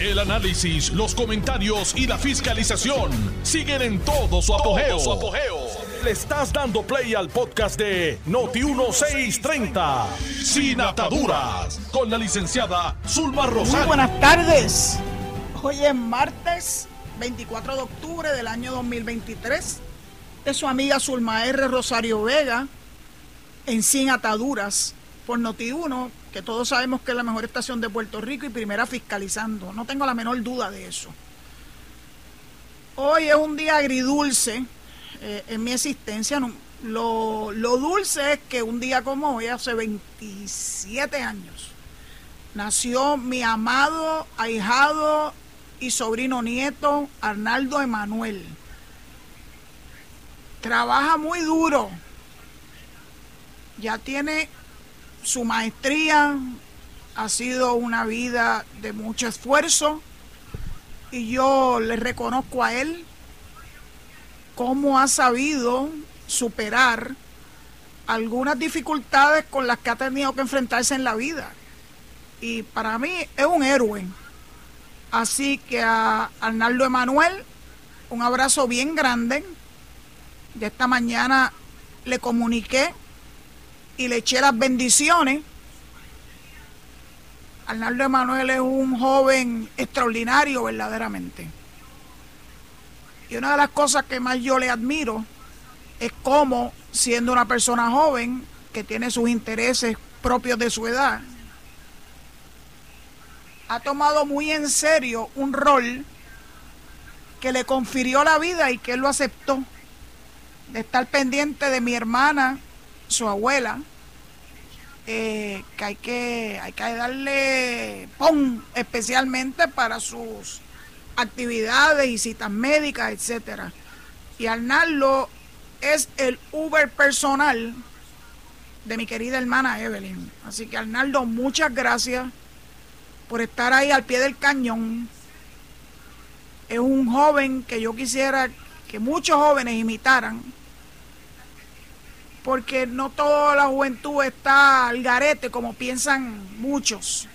El análisis, los comentarios y la fiscalización siguen en todo su apogeo. Le estás dando play al podcast de Noti1630, Sin Ataduras, con la licenciada Zulma Rosario. Muy buenas tardes. Hoy es martes 24 de octubre del año 2023. De su amiga Zulma R. Rosario Vega, en Sin Ataduras, por Noti1, que todos sabemos que es la mejor estación de Puerto Rico y primera fiscalizando. No tengo la menor duda de eso. Hoy es un día agridulce eh, en mi existencia. lo, lo dulce es que un día como hoy, hace 27 años, nació mi amado, ahijado y sobrino nieto Arnaldo Emanuel. Trabaja muy duro. Ya tiene su maestría ha sido una vida de mucho esfuerzo y yo le reconozco a él cómo ha sabido superar algunas dificultades con las que ha tenido que enfrentarse en la vida. Y para mí es un héroe. Así que a Arnaldo Emanuel, un abrazo bien grande. De esta mañana le comuniqué y le eché las bendiciones. Arnaldo Emanuel es un joven extraordinario verdaderamente. Y una de las cosas que más yo le admiro es cómo, siendo una persona joven que tiene sus intereses propios de su edad, ha tomado muy en serio un rol que le confirió la vida y que él lo aceptó, de estar pendiente de mi hermana su abuela, eh, que hay que hay que darle pon especialmente para sus actividades y citas médicas, etcétera. Y Arnaldo es el Uber personal de mi querida hermana Evelyn. Así que Arnaldo, muchas gracias por estar ahí al pie del cañón. Es un joven que yo quisiera que muchos jóvenes imitaran porque no toda la juventud está al garete como piensan muchos.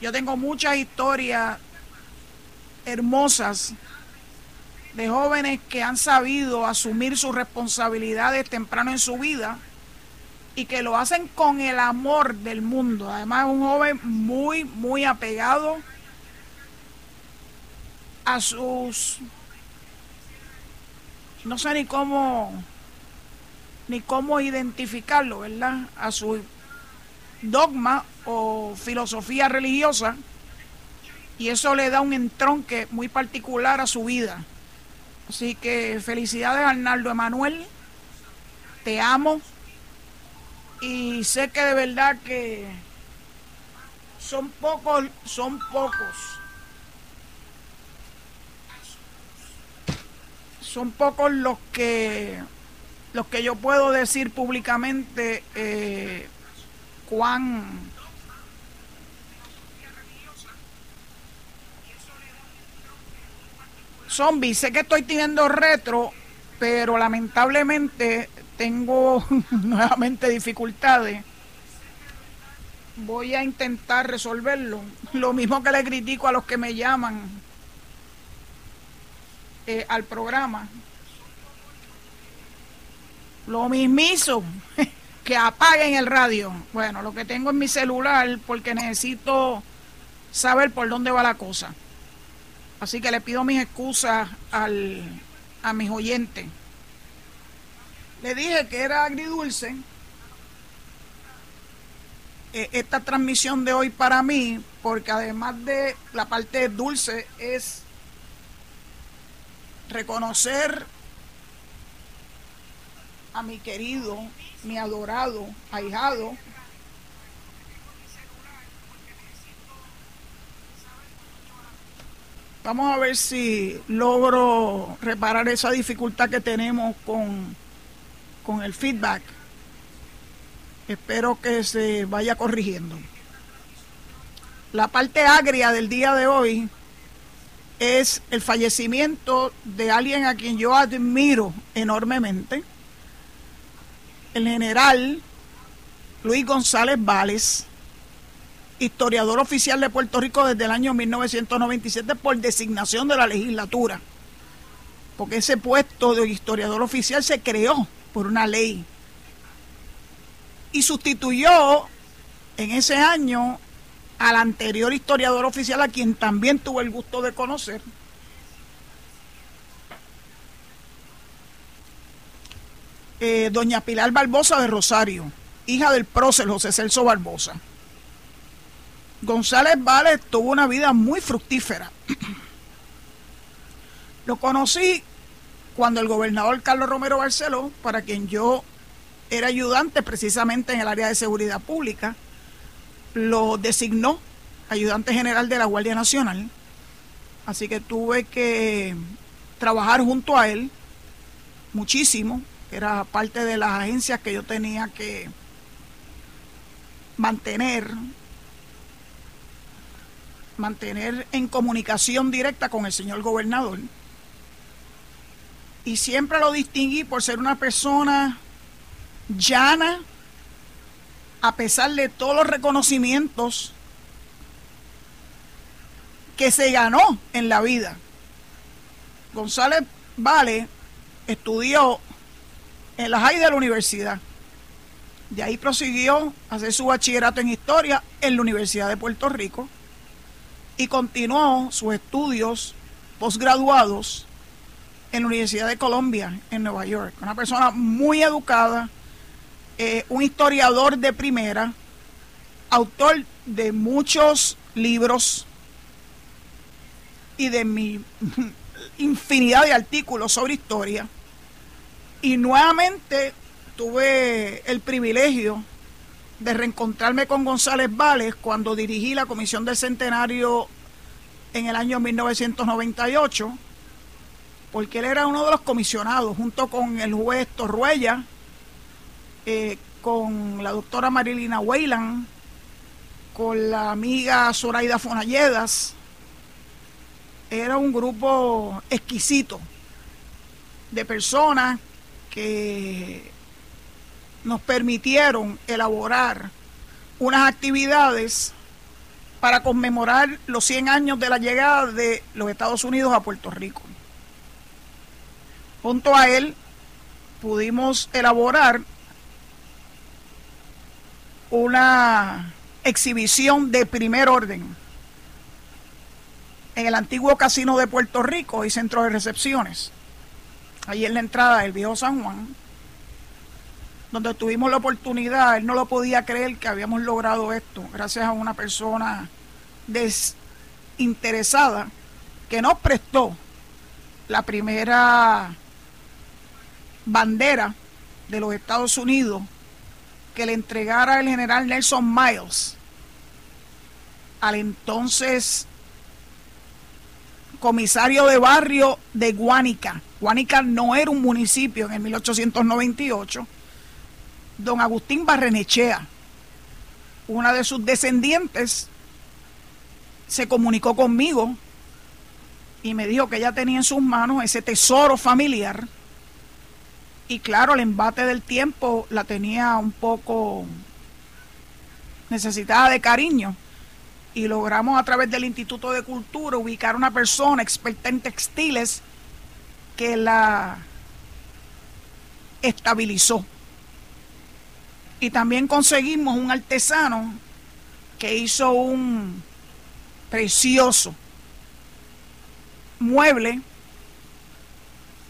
Yo tengo muchas historias hermosas de jóvenes que han sabido asumir sus responsabilidades temprano en su vida y que lo hacen con el amor del mundo. Además es un joven muy, muy apegado a sus... No sé ni cómo ni cómo identificarlo, ¿verdad? A su dogma o filosofía religiosa y eso le da un entronque muy particular a su vida. Así que felicidades Arnaldo Emanuel, te amo y sé que de verdad que son pocos, son pocos. Son pocos los que lo que yo puedo decir públicamente, eh, cuán zombie, sé que estoy teniendo retro, pero lamentablemente tengo nuevamente dificultades. Voy a intentar resolverlo. Lo mismo que le critico a los que me llaman eh, al programa. Lo mismizo, que apaguen el radio. Bueno, lo que tengo en mi celular porque necesito saber por dónde va la cosa. Así que le pido mis excusas al, a mis oyentes. Le dije que era agridulce eh, esta transmisión de hoy para mí, porque además de la parte dulce es reconocer a mi querido, mi adorado, ahijado, Vamos a ver si logro reparar esa dificultad que tenemos con, con el feedback. Espero que se vaya corrigiendo. La parte agria del día de hoy es el fallecimiento de alguien a quien yo admiro enormemente el general Luis González Vales, historiador oficial de Puerto Rico desde el año 1997 por designación de la legislatura, porque ese puesto de historiador oficial se creó por una ley y sustituyó en ese año al anterior historiador oficial a quien también tuve el gusto de conocer, eh, doña Pilar Barbosa de Rosario, hija del prócer José Celso Barbosa. González Vales tuvo una vida muy fructífera. Lo conocí cuando el gobernador Carlos Romero Barceló, para quien yo era ayudante precisamente en el área de seguridad pública, lo designó ayudante general de la Guardia Nacional. Así que tuve que trabajar junto a él muchísimo. Era parte de las agencias que yo tenía que mantener mantener en comunicación directa con el señor gobernador. Y siempre lo distinguí por ser una persona llana, a pesar de todos los reconocimientos que se ganó en la vida. González Vale estudió en la high de la universidad. De ahí prosiguió a hacer su bachillerato en historia en la Universidad de Puerto Rico y continuó sus estudios posgraduados en la Universidad de Columbia, en Nueva York. Una persona muy educada, eh, un historiador de primera, autor de muchos libros y de mi infinidad de artículos sobre historia. Y nuevamente tuve el privilegio de reencontrarme con González Vales cuando dirigí la Comisión del Centenario en el año 1998, porque él era uno de los comisionados, junto con el juez Torruella, eh, con la doctora Marilina Weyland, con la amiga Zoraida Fonalledas. Era un grupo exquisito de personas que nos permitieron elaborar unas actividades para conmemorar los 100 años de la llegada de los Estados Unidos a Puerto Rico. Junto a él pudimos elaborar una exhibición de primer orden en el antiguo casino de Puerto Rico y centro de recepciones, ahí en la entrada del viejo San Juan, donde tuvimos la oportunidad, él no lo podía creer que habíamos logrado esto, gracias a una persona desinteresada que nos prestó la primera bandera de los Estados Unidos que le entregara el general Nelson Miles al entonces comisario de barrio de Guánica. Guánica no era un municipio en el 1898 don Agustín Barrenechea, una de sus descendientes, se comunicó conmigo y me dijo que ella tenía en sus manos ese tesoro familiar. Y claro, el embate del tiempo la tenía un poco necesitada de cariño. Y logramos a través del Instituto de Cultura ubicar una persona experta en textiles que la estabilizó. Y también conseguimos un artesano que hizo un precioso mueble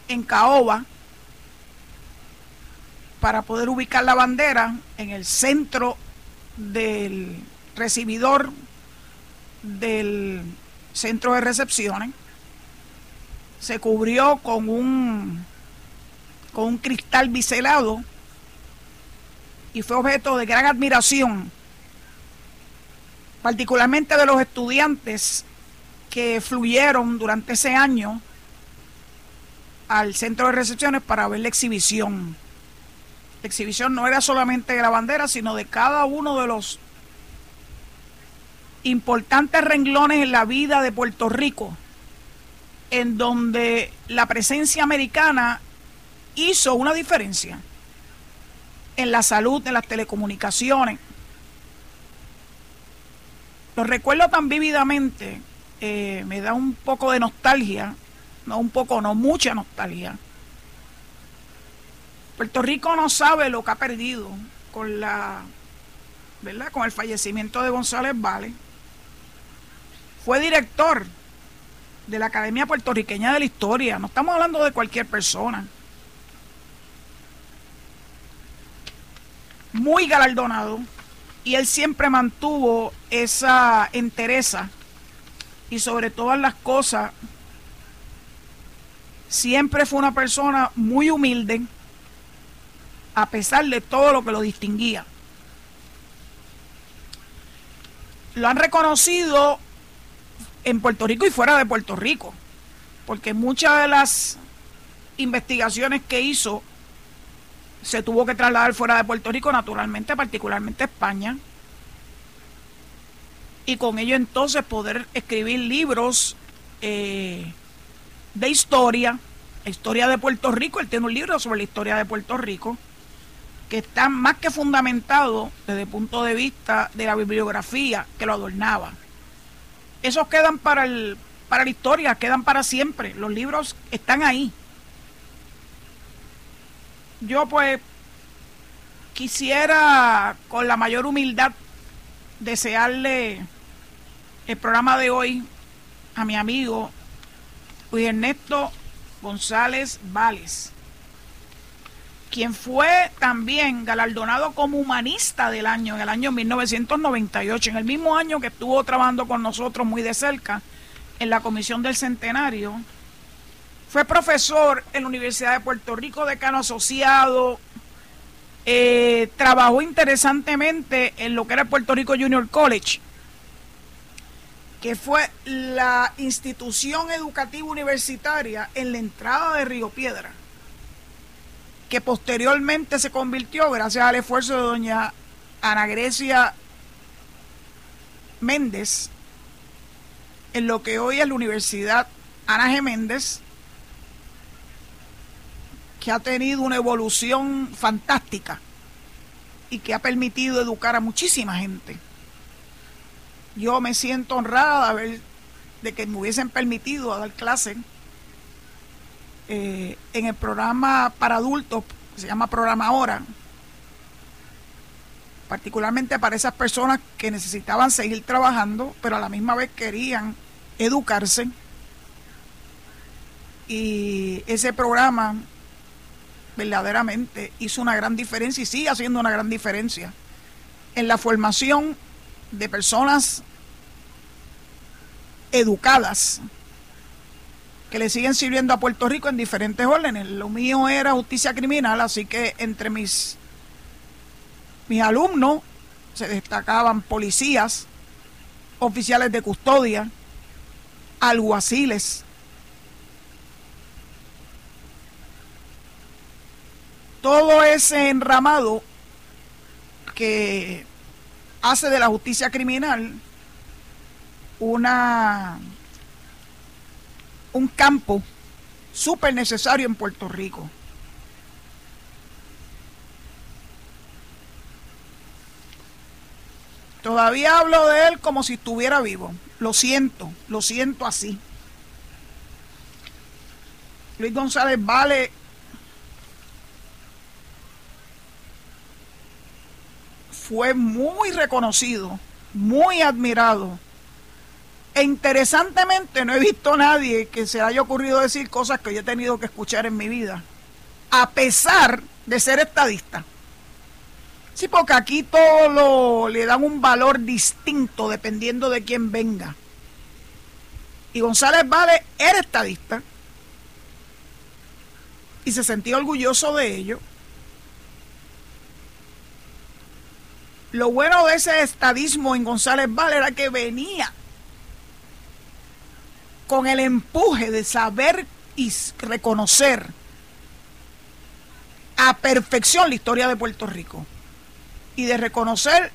en caoba para poder ubicar la bandera en el centro del recibidor del centro de recepciones. Se cubrió con un con un cristal biselado y fue objeto de gran admiración, particularmente de los estudiantes que fluyeron durante ese año al centro de recepciones para ver la exhibición. La exhibición no era solamente de la bandera, sino de cada uno de los importantes renglones en la vida de Puerto Rico, en donde la presencia americana hizo una diferencia en la salud, en las telecomunicaciones. Lo recuerdo tan vívidamente, eh, me da un poco de nostalgia, no un poco, no mucha nostalgia. Puerto Rico no sabe lo que ha perdido con la, ¿verdad? Con el fallecimiento de González Vale. Fue director de la Academia Puertorriqueña de la Historia. No estamos hablando de cualquier persona. Muy galardonado. Y él siempre mantuvo esa entereza. Y sobre todas las cosas, siempre fue una persona muy humilde, a pesar de todo lo que lo distinguía. Lo han reconocido en Puerto Rico y fuera de Puerto Rico, porque muchas de las investigaciones que hizo se tuvo que trasladar fuera de Puerto Rico, naturalmente, particularmente España, y con ello entonces poder escribir libros eh, de historia, historia de Puerto Rico, él tiene un libro sobre la historia de Puerto Rico, que está más que fundamentado desde el punto de vista de la bibliografía que lo adornaba esos quedan para, el, para la historia, quedan para siempre. Los libros están ahí. Yo pues quisiera con la mayor humildad desearle el programa de hoy a mi amigo Luis Ernesto González Vales quien fue también galardonado como humanista del año en el año 1998, en el mismo año que estuvo trabajando con nosotros muy de cerca en la Comisión del Centenario. Fue profesor en la Universidad de Puerto Rico, decano asociado, eh, trabajó interesantemente en lo que era Puerto Rico Junior College, que fue la institución educativa universitaria en la entrada de Río Piedra que posteriormente se convirtió, gracias al esfuerzo de doña Ana Grecia Méndez, en lo que hoy es la Universidad Ana G. Méndez, que ha tenido una evolución fantástica y que ha permitido educar a muchísima gente. Yo me siento honrada de, de que me hubiesen permitido dar clases eh, en el programa para adultos, que se llama Programa Ahora, particularmente para esas personas que necesitaban seguir trabajando, pero a la misma vez querían educarse. Y ese programa verdaderamente hizo una gran diferencia y sigue haciendo una gran diferencia en la formación de personas educadas que le siguen sirviendo a Puerto Rico en diferentes órdenes. Lo mío era justicia criminal, así que entre mis, mis alumnos se destacaban policías, oficiales de custodia, alguaciles. Todo ese enramado que hace de la justicia criminal una un campo súper necesario en Puerto Rico. Todavía hablo de él como si estuviera vivo. Lo siento, lo siento así. Luis González Vale fue muy reconocido, muy admirado e interesantemente no he visto a nadie que se haya ocurrido decir cosas que yo he tenido que escuchar en mi vida, a pesar de ser estadista. Sí, porque aquí todo lo, le dan un valor distinto dependiendo de quién venga. Y González Vale era estadista y se sentía orgulloso de ello. Lo bueno de ese estadismo en González Vale era que venía con el empuje de saber y reconocer a perfección la historia de Puerto Rico y de reconocer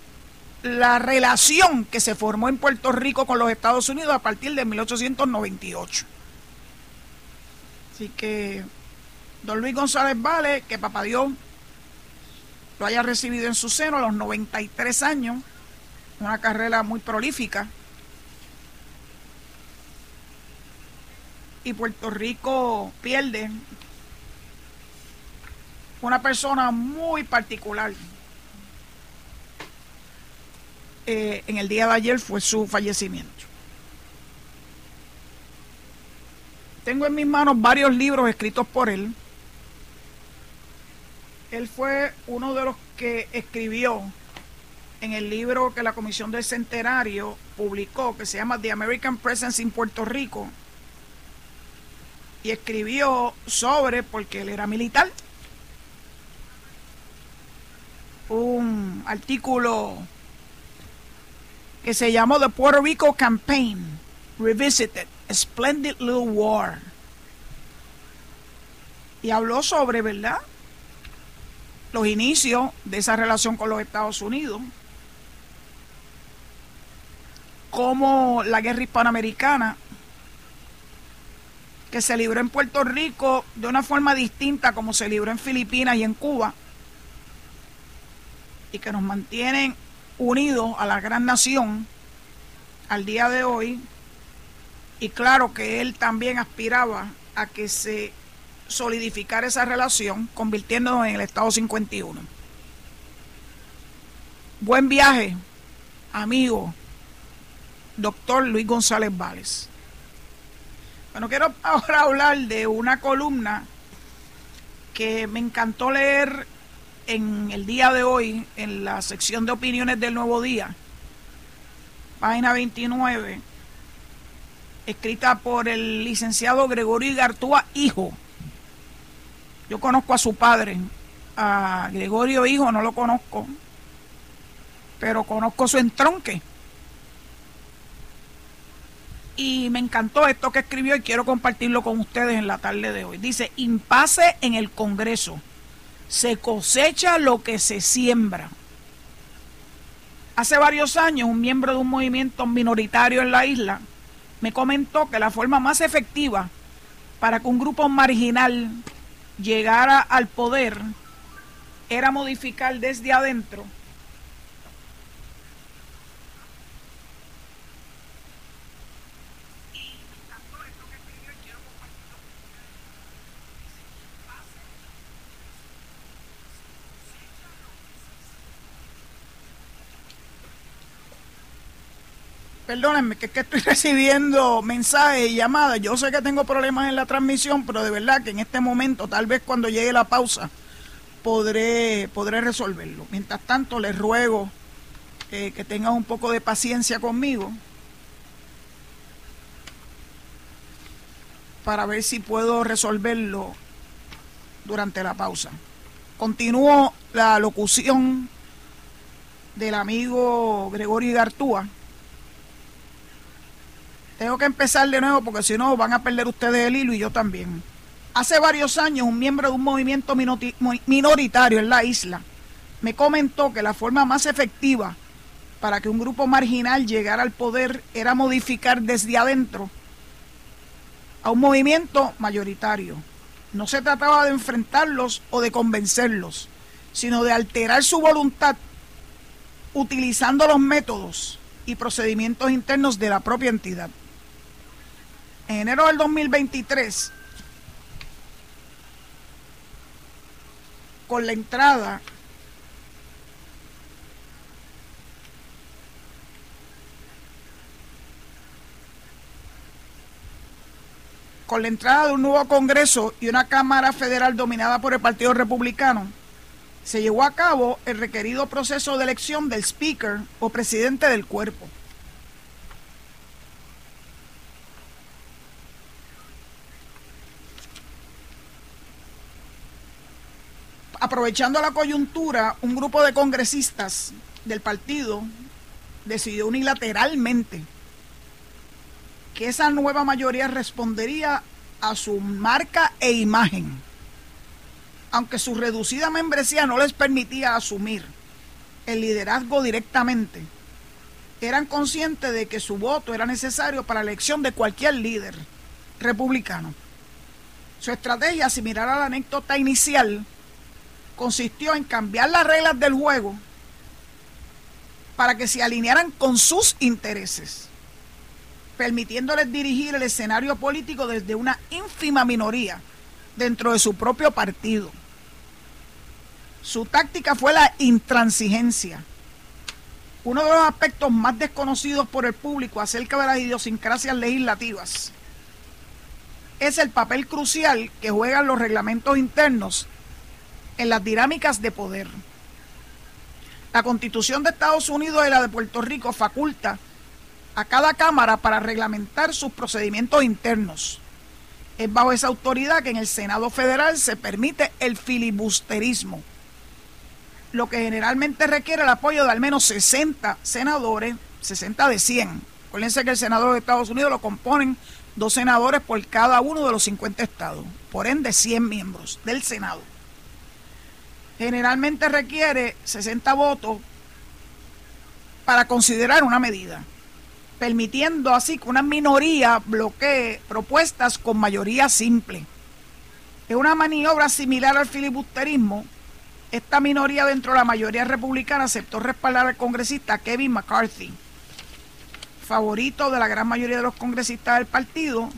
la relación que se formó en Puerto Rico con los Estados Unidos a partir de 1898. Así que, don Luis González Vale, que papá Dios lo haya recibido en su seno a los 93 años, una carrera muy prolífica. Y Puerto Rico pierde una persona muy particular. Eh, en el día de ayer fue su fallecimiento. Tengo en mis manos varios libros escritos por él. Él fue uno de los que escribió en el libro que la Comisión del Centenario publicó, que se llama The American Presence in Puerto Rico, y escribió sobre, porque él era militar, un artículo que se llamó The Puerto Rico Campaign Revisited, A Splendid Little War. Y habló sobre, ¿verdad? Los inicios de esa relación con los Estados Unidos, como la guerra hispanoamericana, que se libró en Puerto Rico de una forma distinta como se libró en Filipinas y en Cuba, y que nos mantienen unidos a la gran nación al día de hoy. Y claro que él también aspiraba a que se solidificara esa relación, convirtiéndonos en el Estado 51. Buen viaje, amigo, doctor Luis González Vales. Bueno, quiero ahora hablar de una columna que me encantó leer en el día de hoy, en la sección de opiniones del Nuevo Día, página 29, escrita por el licenciado Gregorio Igartúa, hijo. Yo conozco a su padre, a Gregorio Hijo no lo conozco, pero conozco su entronque. Y me encantó esto que escribió y quiero compartirlo con ustedes en la tarde de hoy. Dice, impase en el Congreso se cosecha lo que se siembra. Hace varios años un miembro de un movimiento minoritario en la isla me comentó que la forma más efectiva para que un grupo marginal llegara al poder era modificar desde adentro Perdónenme, que es que estoy recibiendo mensajes y llamadas. Yo sé que tengo problemas en la transmisión, pero de verdad que en este momento, tal vez cuando llegue la pausa, podré, podré resolverlo. Mientras tanto, les ruego eh, que tengan un poco de paciencia conmigo para ver si puedo resolverlo durante la pausa. Continúo la locución del amigo Gregorio Gartúa tengo que empezar de nuevo porque si no van a perder ustedes el hilo y yo también. Hace varios años un miembro de un movimiento minoritario en la isla me comentó que la forma más efectiva para que un grupo marginal llegara al poder era modificar desde adentro a un movimiento mayoritario. No se trataba de enfrentarlos o de convencerlos, sino de alterar su voluntad utilizando los métodos y procedimientos internos de la propia entidad en enero del 2023, con la entrada con la entrada de un nuevo Congreso y una Cámara Federal dominada por el Partido Republicano, se llevó a cabo el requerido proceso de elección del Speaker o presidente del cuerpo. Aprovechando la coyuntura, un grupo de congresistas del partido decidió unilateralmente que esa nueva mayoría respondería a su marca e imagen, aunque su reducida membresía no les permitía asumir el liderazgo directamente. Eran conscientes de que su voto era necesario para la elección de cualquier líder republicano. Su estrategia, similar a la anécdota inicial, consistió en cambiar las reglas del juego para que se alinearan con sus intereses, permitiéndoles dirigir el escenario político desde una ínfima minoría dentro de su propio partido. Su táctica fue la intransigencia. Uno de los aspectos más desconocidos por el público acerca de las idiosincrasias legislativas es el papel crucial que juegan los reglamentos internos en las dinámicas de poder. La Constitución de Estados Unidos y la de Puerto Rico faculta a cada Cámara para reglamentar sus procedimientos internos. Es bajo esa autoridad que en el Senado Federal se permite el filibusterismo, lo que generalmente requiere el apoyo de al menos 60 senadores, 60 de 100. Acuérdense que el Senado de Estados Unidos lo componen dos senadores por cada uno de los 50 estados, por ende 100 miembros del Senado. Generalmente requiere 60 votos para considerar una medida, permitiendo así que una minoría bloquee propuestas con mayoría simple. Es una maniobra similar al filibusterismo. Esta minoría dentro de la mayoría republicana aceptó respaldar al congresista Kevin McCarthy favorito de la gran mayoría de los congresistas del partido,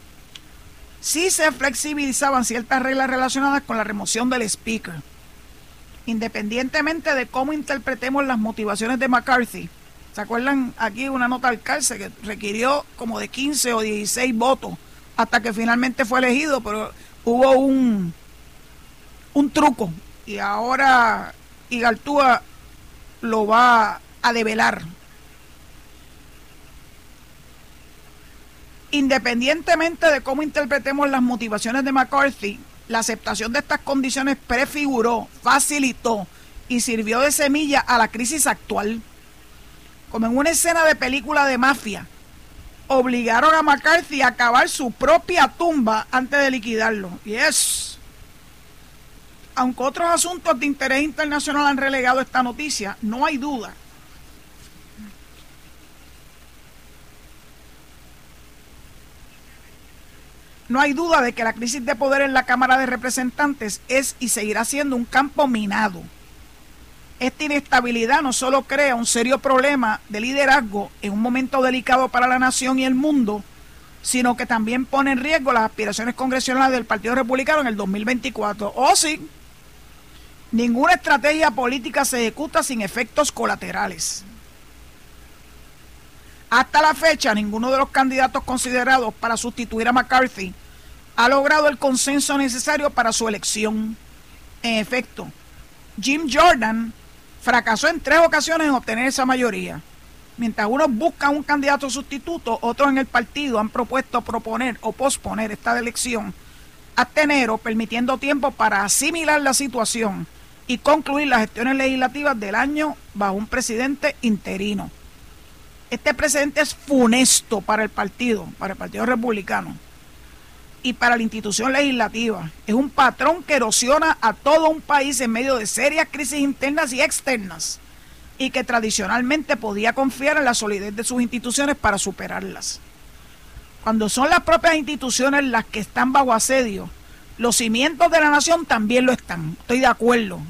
sí se flexibilizaban ciertas reglas relacionadas con la remoción del speaker. Independientemente de cómo interpretemos las motivaciones de McCarthy, ¿se acuerdan aquí una nota al cárcel que requirió como de 15 o 16 votos hasta que finalmente fue elegido, pero hubo un, un truco y ahora Igartúa lo va a develar Independientemente de cómo interpretemos las motivaciones de McCarthy, la aceptación de estas condiciones prefiguró, facilitó y sirvió de semilla a la crisis actual. Como en una escena de película de mafia, obligaron a McCarthy a cavar su propia tumba antes de liquidarlo. Y es. Aunque otros asuntos de interés internacional han relegado esta noticia, no hay duda No hay duda de que la crisis de poder en la Cámara de Representantes es y seguirá siendo un campo minado. Esta inestabilidad no solo crea un serio problema de liderazgo en un momento delicado para la nación y el mundo, sino que también pone en riesgo las aspiraciones congresionales del Partido Republicano en el 2024. O sí, ninguna estrategia política se ejecuta sin efectos colaterales. Hasta la fecha, ninguno de los candidatos considerados para sustituir a McCarthy ha logrado el consenso necesario para su elección. En efecto, Jim Jordan fracasó en tres ocasiones en obtener esa mayoría. Mientras unos buscan un candidato sustituto, otros en el partido han propuesto proponer o posponer esta elección hasta enero, permitiendo tiempo para asimilar la situación y concluir las gestiones legislativas del año bajo un presidente interino. Este precedente es funesto para el partido, para el Partido Republicano y para la institución legislativa. Es un patrón que erosiona a todo un país en medio de serias crisis internas y externas y que tradicionalmente podía confiar en la solidez de sus instituciones para superarlas. Cuando son las propias instituciones las que están bajo asedio, los cimientos de la nación también lo están. Estoy de acuerdo,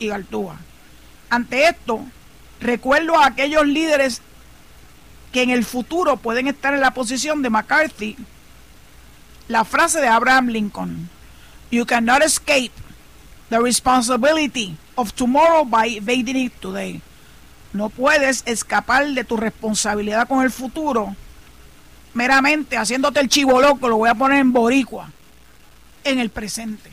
Igartúa. Ante esto, recuerdo a aquellos líderes que en el futuro pueden estar en la posición de McCarthy, la frase de Abraham Lincoln, You cannot escape the responsibility of tomorrow by evading it today. No puedes escapar de tu responsabilidad con el futuro meramente haciéndote el chivo loco, lo voy a poner en boricua, en el presente.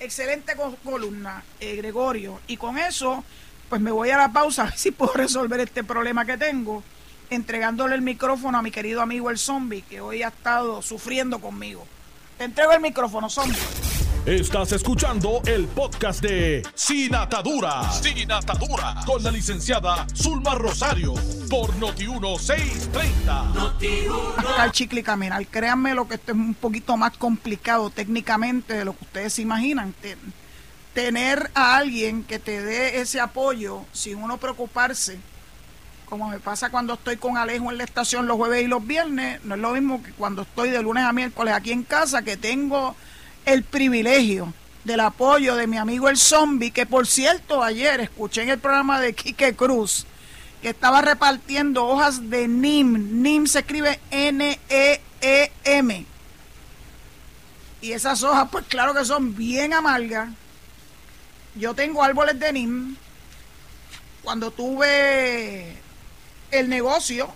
Excelente columna, eh, Gregorio. Y con eso, pues me voy a la pausa a ver si puedo resolver este problema que tengo entregándole el micrófono a mi querido amigo el zombie, que hoy ha estado sufriendo conmigo. Te entrego el micrófono, zombie. Estás escuchando el podcast de Sin Atadura. Sin Atadura. Con la licenciada Zulma Rosario. Por Noti1630. Noti Acá el chicle caminar. Créanme lo que esto es un poquito más complicado técnicamente de lo que ustedes se imaginan. Tener a alguien que te dé ese apoyo sin uno preocuparse como me pasa cuando estoy con Alejo en la estación los jueves y los viernes, no es lo mismo que cuando estoy de lunes a miércoles aquí en casa, que tengo el privilegio del apoyo de mi amigo el zombie, que por cierto ayer escuché en el programa de Quique Cruz que estaba repartiendo hojas de NIM. NIM se escribe N-E-E-M. Y esas hojas, pues claro que son bien amargas. Yo tengo árboles de NIM. Cuando tuve el negocio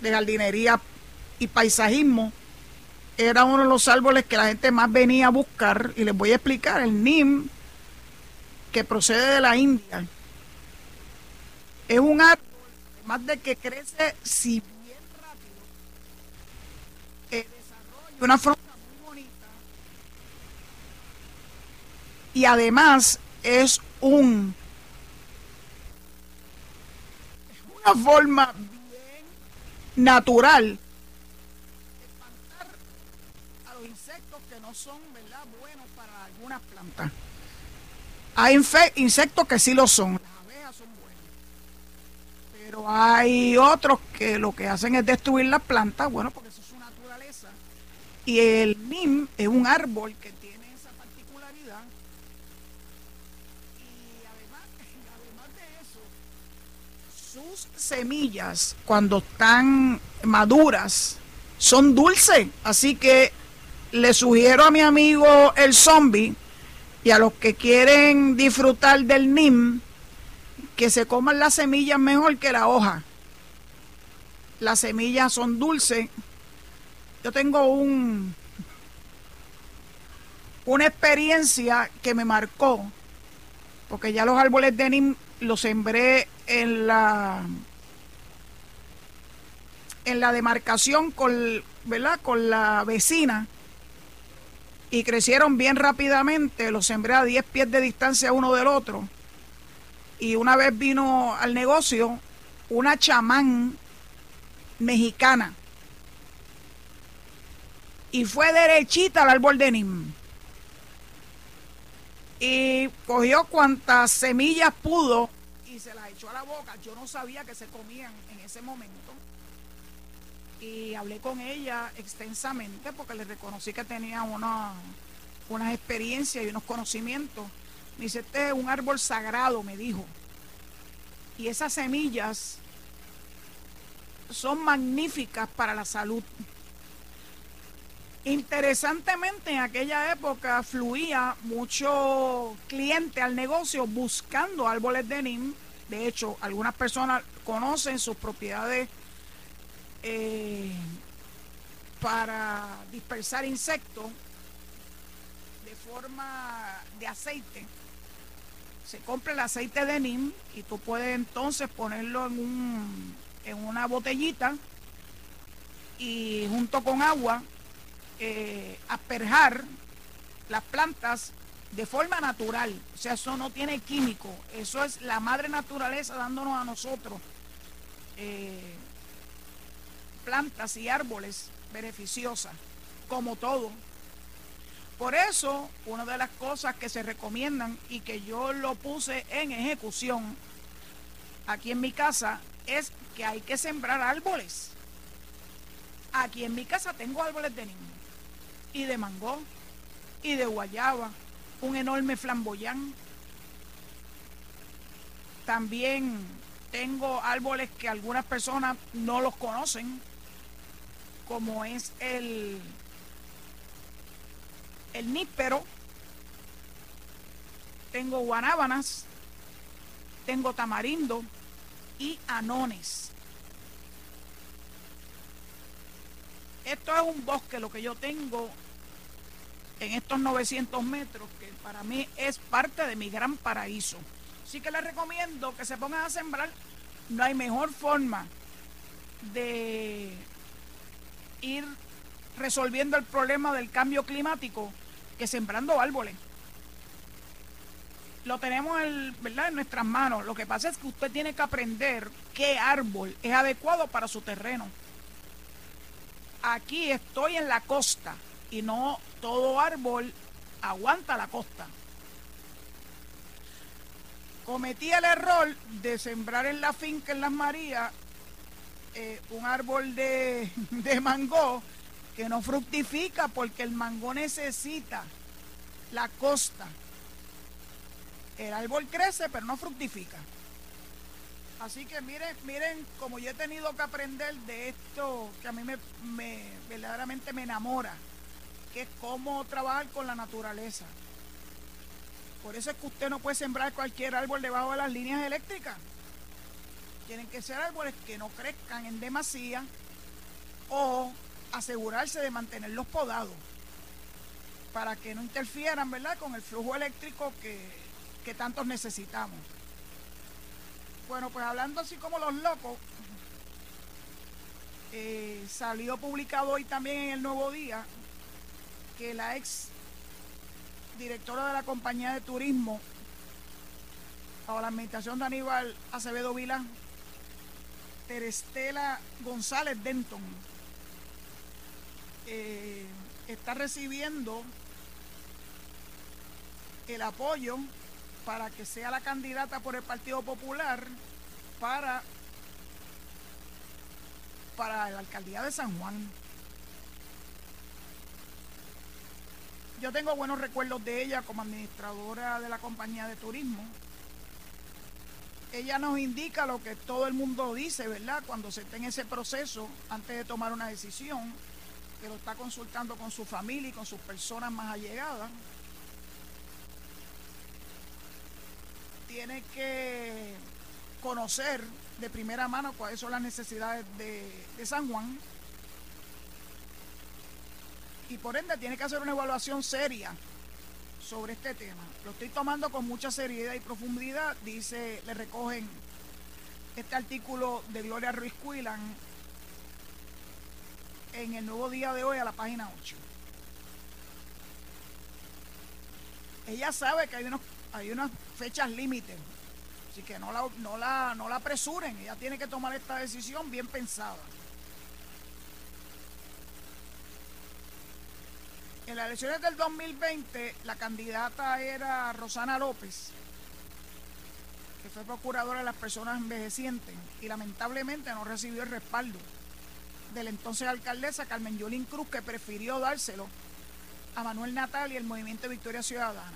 de jardinería y paisajismo, era uno de los árboles que la gente más venía a buscar. Y les voy a explicar, el NIM, que procede de la India, es un árbol, además de que crece si bien rápido, desarrolla una fronda muy bonita y además es un una forma bien natural espantar a los insectos que no son ¿verdad? buenos para algunas plantas. Hay insectos que sí lo son, las abejas son buenas, pero hay otros que lo que hacen es destruir las plantas, bueno, porque eso es su naturaleza. Y el NIM es un árbol que semillas, cuando están maduras, son dulces. Así que le sugiero a mi amigo el zombie y a los que quieren disfrutar del NIM, que se coman las semillas mejor que la hoja. Las semillas son dulces. Yo tengo un una experiencia que me marcó, porque ya los árboles de NIM los sembré en la en la demarcación con, ¿verdad? con la vecina y crecieron bien rápidamente, los sembré a 10 pies de distancia uno del otro. Y una vez vino al negocio una chamán mexicana y fue derechita al árbol de Nim. Y cogió cuantas semillas pudo y se las echó a la boca. Yo no sabía que se comían en ese momento y hablé con ella extensamente porque le reconocí que tenía una, unas experiencias y unos conocimientos. Me dice, este es un árbol sagrado, me dijo. Y esas semillas son magníficas para la salud. Interesantemente, en aquella época fluía mucho cliente al negocio buscando árboles de NIM. De hecho, algunas personas conocen sus propiedades eh, para dispersar insectos de forma de aceite. Se compra el aceite de NIM y tú puedes entonces ponerlo en, un, en una botellita y junto con agua eh, asperjar las plantas de forma natural. O sea, eso no tiene químico. Eso es la madre naturaleza dándonos a nosotros. Eh, plantas y árboles beneficiosas, como todo. Por eso, una de las cosas que se recomiendan y que yo lo puse en ejecución aquí en mi casa es que hay que sembrar árboles. Aquí en mi casa tengo árboles de niño y de mango y de guayaba, un enorme flamboyán. También tengo árboles que algunas personas no los conocen, como es el, el níspero, tengo guanábanas, tengo tamarindo y anones. Esto es un bosque, lo que yo tengo en estos 900 metros, que para mí es parte de mi gran paraíso. Así que les recomiendo que se pongan a sembrar. No hay mejor forma de ir resolviendo el problema del cambio climático que sembrando árboles. Lo tenemos en, ¿verdad? en nuestras manos. Lo que pasa es que usted tiene que aprender qué árbol es adecuado para su terreno. Aquí estoy en la costa y no todo árbol aguanta la costa. Cometí el error de sembrar en la finca en Las Marías eh, un árbol de, de mango que no fructifica porque el mango necesita la costa. El árbol crece pero no fructifica. Así que miren, miren como yo he tenido que aprender de esto que a mí me, me verdaderamente me enamora, que es cómo trabajar con la naturaleza. Por eso es que usted no puede sembrar cualquier árbol debajo de las líneas eléctricas. Tienen que ser árboles que no crezcan en demasía o asegurarse de mantenerlos podados para que no interfieran, ¿verdad?, con el flujo eléctrico que, que tantos necesitamos. Bueno, pues hablando así como los locos, eh, salió publicado hoy también en el Nuevo Día que la ex directora de la compañía de turismo a la administración de Aníbal Acevedo Vilán, Terestela González Denton, eh, está recibiendo el apoyo para que sea la candidata por el Partido Popular para, para la alcaldía de San Juan. Yo tengo buenos recuerdos de ella como administradora de la compañía de turismo. Ella nos indica lo que todo el mundo dice, ¿verdad? Cuando se está en ese proceso, antes de tomar una decisión, que lo está consultando con su familia y con sus personas más allegadas. Tiene que conocer de primera mano cuáles son las necesidades de, San Juan y por ende tiene que hacer una evaluación seria sobre este tema. Lo estoy tomando con mucha seriedad y profundidad, dice, le recogen este artículo de Gloria Ruiz Cuilan en el nuevo día de hoy a la página 8. Ella sabe que hay, unos, hay unas fechas límites, así que no la, no, la, no la apresuren, ella tiene que tomar esta decisión bien pensada. En las elecciones del 2020, la candidata era Rosana López, que fue procuradora de las personas envejecientes y lamentablemente no recibió el respaldo de la entonces alcaldesa Carmen Yolín Cruz, que prefirió dárselo a Manuel Natal y el Movimiento Victoria Ciudadana.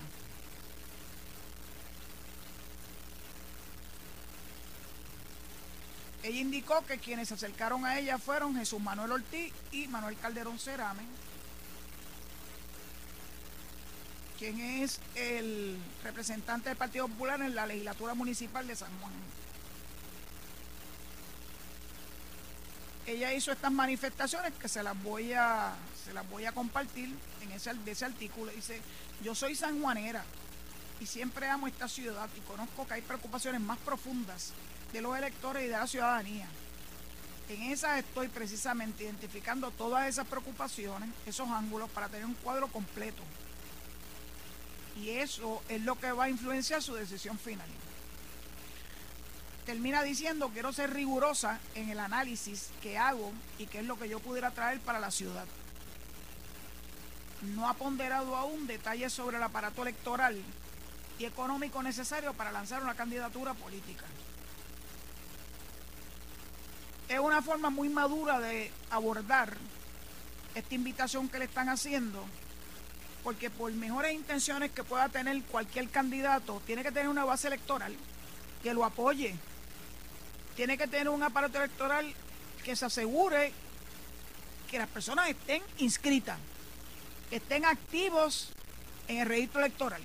Ella indicó que quienes se acercaron a ella fueron Jesús Manuel Ortiz y Manuel Calderón Ceramen, quien es el representante del Partido Popular en la legislatura municipal de San Juan. Ella hizo estas manifestaciones que se las voy a, se las voy a compartir en ese, ese artículo. Dice, yo soy sanjuanera y siempre amo esta ciudad y conozco que hay preocupaciones más profundas de los electores y de la ciudadanía. En esas estoy precisamente identificando todas esas preocupaciones, esos ángulos, para tener un cuadro completo y eso es lo que va a influenciar su decisión final. Termina diciendo, quiero ser rigurosa en el análisis que hago y qué es lo que yo pudiera traer para la ciudad. No ha ponderado aún detalles sobre el aparato electoral y económico necesario para lanzar una candidatura política. Es una forma muy madura de abordar esta invitación que le están haciendo porque por mejores intenciones que pueda tener cualquier candidato, tiene que tener una base electoral que lo apoye. Tiene que tener un aparato electoral que se asegure que las personas estén inscritas, que estén activos en el registro electoral.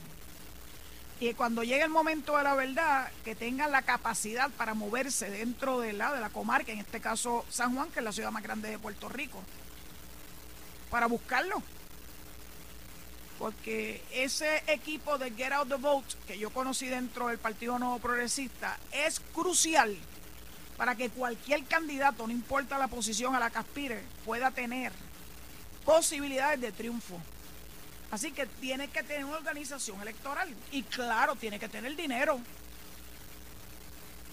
Y cuando llegue el momento de la verdad, que tengan la capacidad para moverse dentro de la, de la comarca, en este caso San Juan, que es la ciudad más grande de Puerto Rico, para buscarlo porque ese equipo de Get Out the Vote que yo conocí dentro del Partido Nuevo Progresista es crucial para que cualquier candidato, no importa la posición a la que aspire, pueda tener posibilidades de triunfo. Así que tiene que tener una organización electoral y claro, tiene que tener dinero.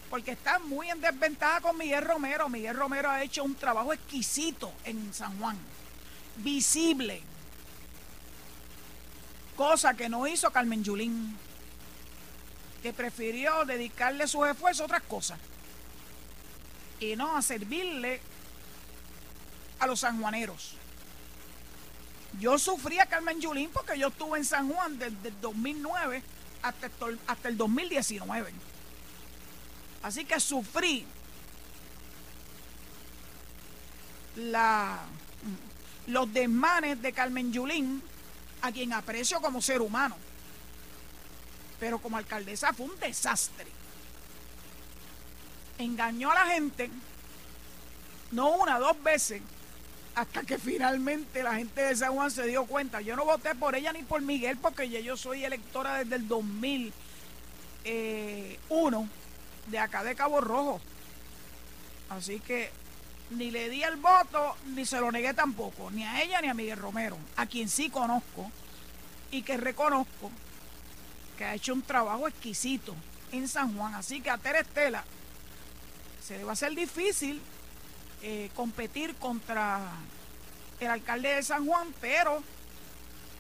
Porque está muy en desventaja con Miguel Romero. Miguel Romero ha hecho un trabajo exquisito en San Juan, visible cosa que no hizo Carmen Yulín, que prefirió dedicarle sus esfuerzos a otras cosas y no a servirle a los sanjuaneros. Yo sufrí a Carmen Yulín porque yo estuve en San Juan desde el 2009 hasta el, hasta el 2019. Así que sufrí la, los desmanes de Carmen Yulín, a quien aprecio como ser humano. Pero como alcaldesa fue un desastre. Engañó a la gente, no una, dos veces, hasta que finalmente la gente de San Juan se dio cuenta. Yo no voté por ella ni por Miguel, porque ya yo soy electora desde el 2001 eh, de acá de Cabo Rojo. Así que ni le di el voto, ni se lo negué tampoco, ni a ella ni a Miguel Romero, a quien sí conozco y que reconozco que ha hecho un trabajo exquisito en San Juan. Así que a Tere Estela se le va a hacer difícil eh, competir contra el alcalde de San Juan, pero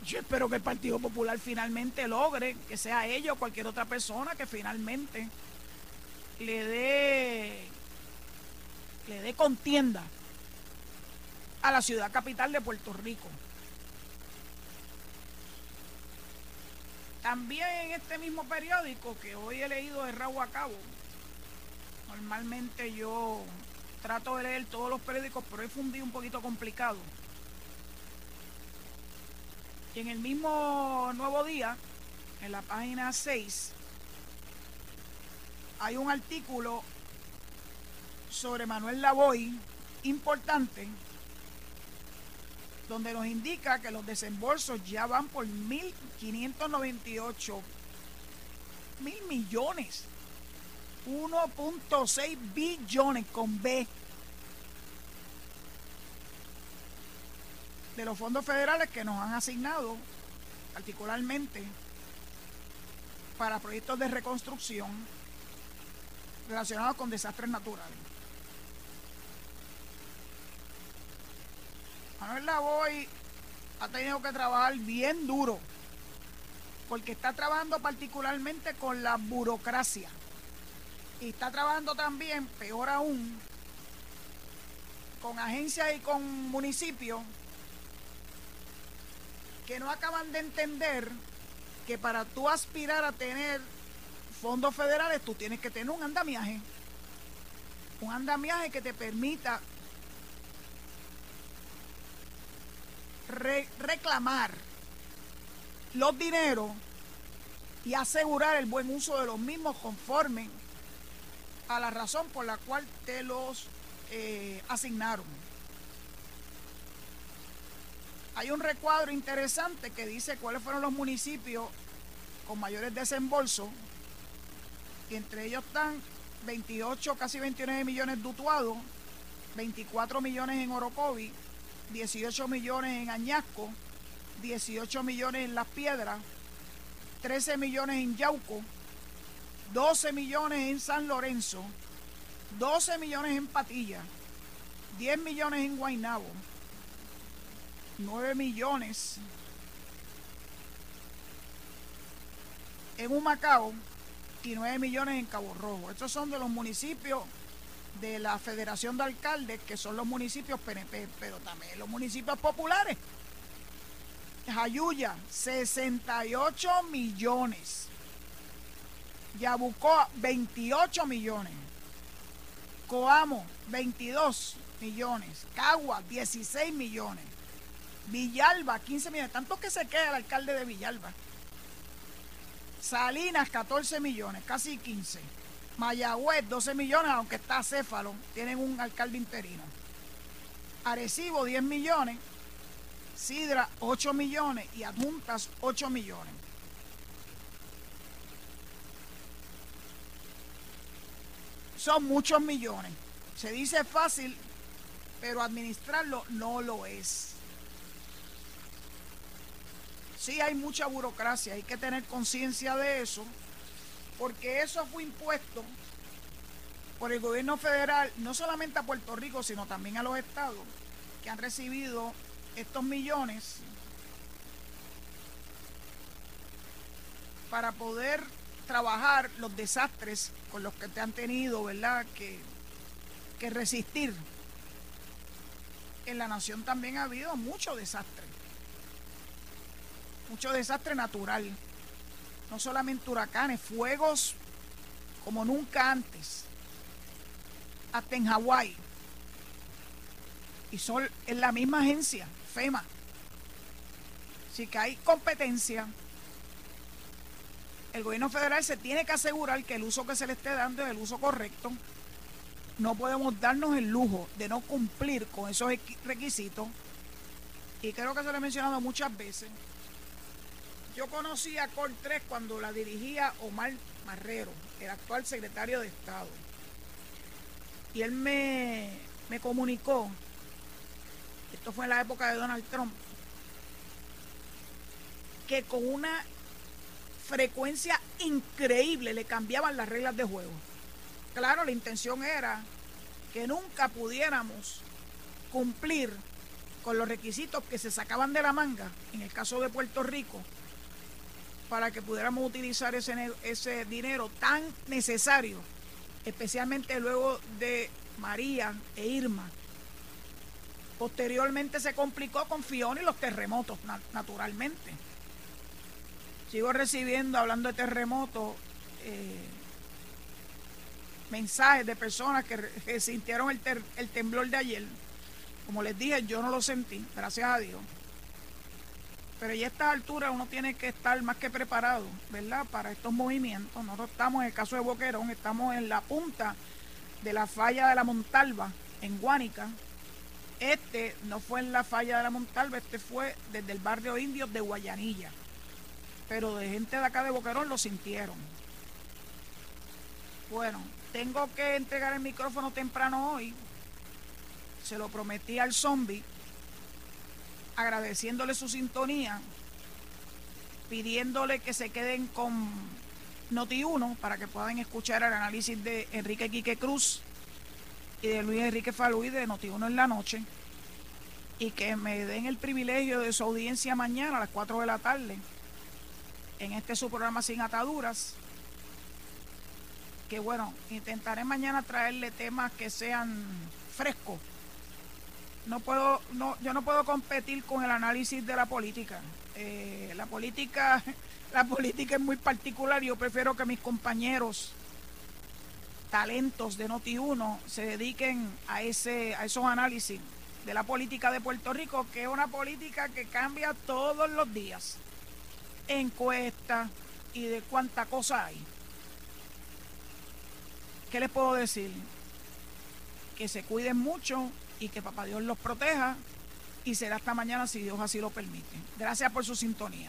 yo espero que el Partido Popular finalmente logre, que sea ella o cualquier otra persona que finalmente le dé le dé contienda a la ciudad capital de Puerto Rico. También en este mismo periódico que hoy he leído de Raúl a Cabo, normalmente yo trato de leer todos los periódicos, pero he fundido un poquito complicado. Y en el mismo Nuevo Día, en la página 6, hay un artículo sobre Manuel Lavoy importante donde nos indica que los desembolsos ya van por 1.598 mil millones. 1.6 billones con B de los fondos federales que nos han asignado, particularmente para proyectos de reconstrucción relacionados con desastres naturales. Manuel Lavoy ha tenido que trabajar bien duro porque está trabajando particularmente con la burocracia y está trabajando también, peor aún, con agencias y con municipios que no acaban de entender que para tú aspirar a tener fondos federales tú tienes que tener un andamiaje. Un andamiaje que te permita reclamar los dineros y asegurar el buen uso de los mismos conforme a la razón por la cual te los eh, asignaron. Hay un recuadro interesante que dice cuáles fueron los municipios con mayores desembolsos y entre ellos están 28, casi 29 millones de Utuado, 24 millones en Orocovi, 18 millones en Añasco, 18 millones en Las Piedras, 13 millones en Yauco, 12 millones en San Lorenzo, 12 millones en Patilla, 10 millones en Guaynabo, 9 millones en Humacao y 9 millones en Cabo Rojo. Estos son de los municipios de la Federación de Alcaldes, que son los municipios PNP, pero también los municipios populares. Jayuya, 68 millones. Yabucoa, 28 millones. Coamo, 22 millones. Cagua, 16 millones. Villalba, 15 millones. Tanto que se queda el alcalde de Villalba. Salinas, 14 millones, casi 15. Mayagüez, 12 millones, aunque está céfalo, tienen un alcalde interino. Arecibo, 10 millones. Sidra, 8 millones. Y Adjuntas, 8 millones. Son muchos millones. Se dice fácil, pero administrarlo no lo es. Sí hay mucha burocracia, hay que tener conciencia de eso porque eso fue impuesto por el gobierno federal, no solamente a Puerto Rico, sino también a los estados que han recibido estos millones para poder trabajar los desastres los que te han tenido, ¿verdad? Que, que resistir. En la nación también ha habido mucho desastre, mucho desastre natural no solamente huracanes, fuegos como nunca antes, hasta en Hawái. Y son en la misma agencia, FEMA. Así que hay competencia. El gobierno federal se tiene que asegurar que el uso que se le esté dando es el uso correcto. No podemos darnos el lujo de no cumplir con esos requisitos. Y creo que se lo he mencionado muchas veces. Yo conocí a Cor 3 cuando la dirigía Omar Marrero, el actual secretario de Estado. Y él me, me comunicó, esto fue en la época de Donald Trump, que con una frecuencia increíble le cambiaban las reglas de juego. Claro, la intención era que nunca pudiéramos cumplir con los requisitos que se sacaban de la manga, en el caso de Puerto Rico, para que pudiéramos utilizar ese, ese dinero tan necesario, especialmente luego de María e Irma. Posteriormente se complicó con Fiona y los terremotos, naturalmente. Sigo recibiendo, hablando de terremotos, eh, mensajes de personas que, sintieron el, temblor de ayer. Como les dije, yo no lo sentí, gracias a Dios. Pero ya a esta altura uno tiene que estar más que preparado, ¿verdad? Para estos movimientos. Nosotros estamos, en el caso de Boquerón, estamos en la punta de la falla de la Montalva, en Guánica. Este no fue en la falla de la Montalva, este fue desde el barrio indio de Guayanilla. Pero de gente de acá de Boquerón lo sintieron. Bueno, tengo que entregar el micrófono temprano hoy. Se lo prometí al zombie agradeciéndole su sintonía, pidiéndole que se queden con Noti1 para que puedan escuchar el análisis de Enrique Quique Cruz y de Luis Enrique Faluí de Noti1 en la noche y que me den el privilegio de su audiencia mañana a las 4 de la tarde en este su programa Sin Ataduras. Que bueno, intentaré mañana traerle temas que sean frescos no puedo, no, yo no puedo competir con el análisis de la política. Eh, la política, la política es muy particular. Yo prefiero que mis compañeros talentos de Noti1 se dediquen a ese, a esos análisis de la política de Puerto Rico, que es una política que cambia todos los días. Encuestas y de cuánta cosa hay. ¿Qué les puedo decir? Que se cuiden mucho y que papá Dios los proteja y será hasta mañana si Dios así lo permite. Gracias por su sintonía.